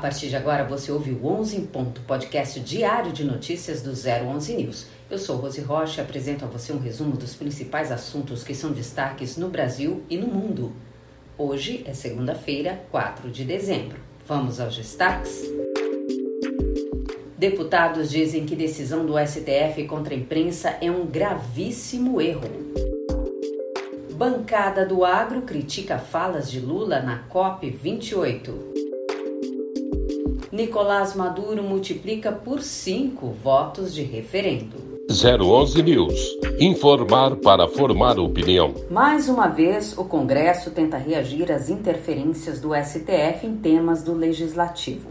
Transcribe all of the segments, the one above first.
partir de agora você ouve o 11 em ponto, podcast diário de notícias do 011 News. Eu sou Rose Rocha e apresento a você um resumo dos principais assuntos que são destaques no Brasil e no mundo. Hoje é segunda-feira, 4 de dezembro. Vamos aos destaques? Deputados dizem que decisão do STF contra a imprensa é um gravíssimo erro. Bancada do Agro critica falas de Lula na COP 28. Nicolás Maduro multiplica por cinco votos de referendo. 011 News. Informar para formar opinião. Mais uma vez, o Congresso tenta reagir às interferências do STF em temas do legislativo.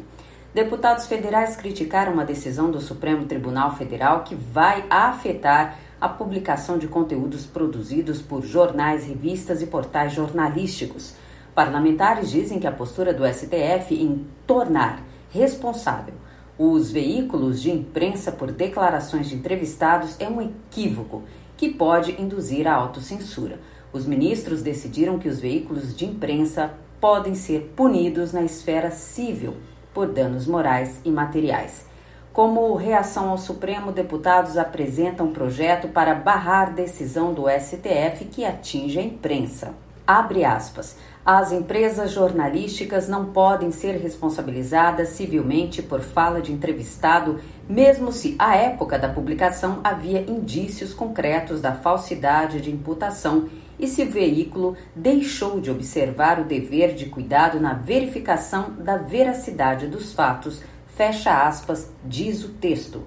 Deputados federais criticaram uma decisão do Supremo Tribunal Federal que vai afetar a publicação de conteúdos produzidos por jornais, revistas e portais jornalísticos. Parlamentares dizem que a postura do STF em tornar responsável. Os veículos de imprensa por declarações de entrevistados é um equívoco que pode induzir a autocensura. Os ministros decidiram que os veículos de imprensa podem ser punidos na esfera civil por danos morais e materiais. Como reação ao Supremo, deputados apresentam um projeto para barrar decisão do STF que atinge a imprensa. Abre aspas. As empresas jornalísticas não podem ser responsabilizadas civilmente por fala de entrevistado, mesmo se, à época da publicação, havia indícios concretos da falsidade de imputação e se o veículo deixou de observar o dever de cuidado na verificação da veracidade dos fatos. Fecha aspas, diz o texto.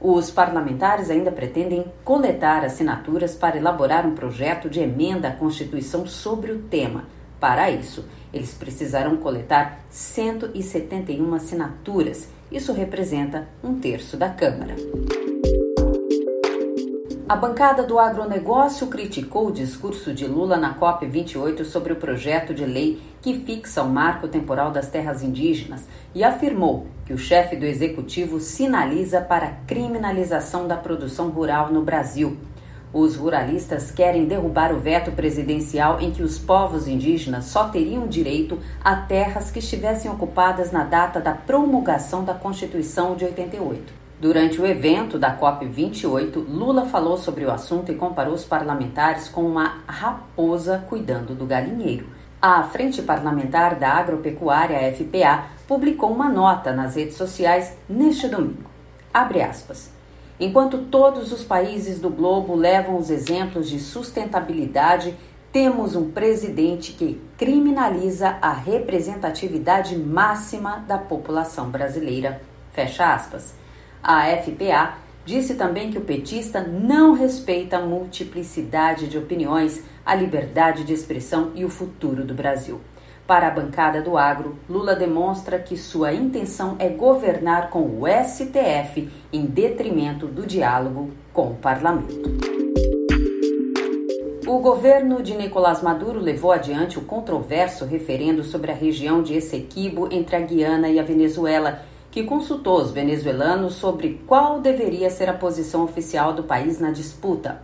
Os parlamentares ainda pretendem coletar assinaturas para elaborar um projeto de emenda à Constituição sobre o tema. Para isso, eles precisarão coletar 171 assinaturas. Isso representa um terço da Câmara. A bancada do agronegócio criticou o discurso de Lula na COP28 sobre o projeto de lei que fixa o marco temporal das terras indígenas e afirmou que o chefe do executivo sinaliza para a criminalização da produção rural no Brasil. Os ruralistas querem derrubar o veto presidencial em que os povos indígenas só teriam direito a terras que estivessem ocupadas na data da promulgação da Constituição de 88. Durante o evento da COP28, Lula falou sobre o assunto e comparou os parlamentares com uma raposa cuidando do galinheiro. A Frente Parlamentar da Agropecuária, FPA, publicou uma nota nas redes sociais neste domingo. Abre aspas. Enquanto todos os países do globo levam os exemplos de sustentabilidade, temos um presidente que criminaliza a representatividade máxima da população brasileira. Fecha aspas. A FPA disse também que o petista não respeita a multiplicidade de opiniões, a liberdade de expressão e o futuro do Brasil. Para a bancada do agro, Lula demonstra que sua intenção é governar com o STF em detrimento do diálogo com o parlamento. O governo de Nicolás Maduro levou adiante o controverso referendo sobre a região de Essequibo entre a Guiana e a Venezuela que consultou os venezuelanos sobre qual deveria ser a posição oficial do país na disputa.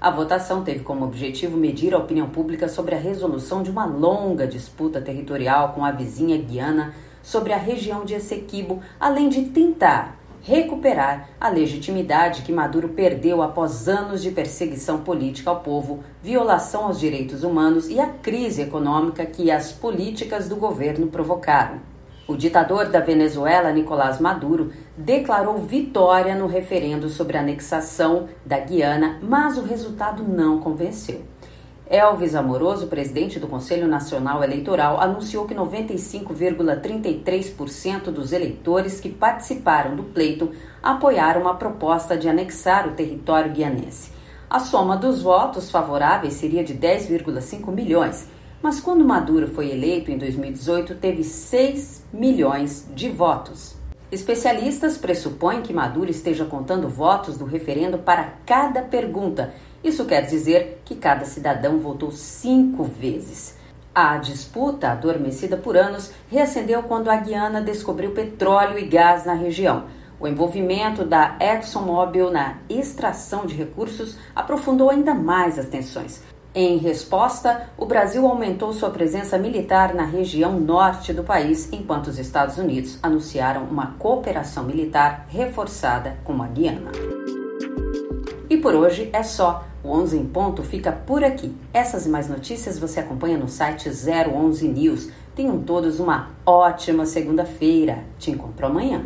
A votação teve como objetivo medir a opinião pública sobre a resolução de uma longa disputa territorial com a vizinha Guiana sobre a região de Essequibo, além de tentar recuperar a legitimidade que Maduro perdeu após anos de perseguição política ao povo, violação aos direitos humanos e a crise econômica que as políticas do governo provocaram. O ditador da Venezuela, Nicolás Maduro, declarou vitória no referendo sobre a anexação da Guiana, mas o resultado não convenceu. Elvis Amoroso, presidente do Conselho Nacional Eleitoral, anunciou que 95,33% dos eleitores que participaram do pleito apoiaram a proposta de anexar o território guianense. A soma dos votos favoráveis seria de 10,5 milhões mas quando Maduro foi eleito em 2018, teve 6 milhões de votos. Especialistas pressupõem que Maduro esteja contando votos do referendo para cada pergunta. Isso quer dizer que cada cidadão votou cinco vezes. A disputa, adormecida por anos, reacendeu quando a Guiana descobriu petróleo e gás na região. O envolvimento da ExxonMobil na extração de recursos aprofundou ainda mais as tensões. Em resposta, o Brasil aumentou sua presença militar na região norte do país, enquanto os Estados Unidos anunciaram uma cooperação militar reforçada com a Guiana. E por hoje é só. O 11 em ponto fica por aqui. Essas e mais notícias você acompanha no site 011 News. Tenham todos uma ótima segunda-feira. Te encontro amanhã.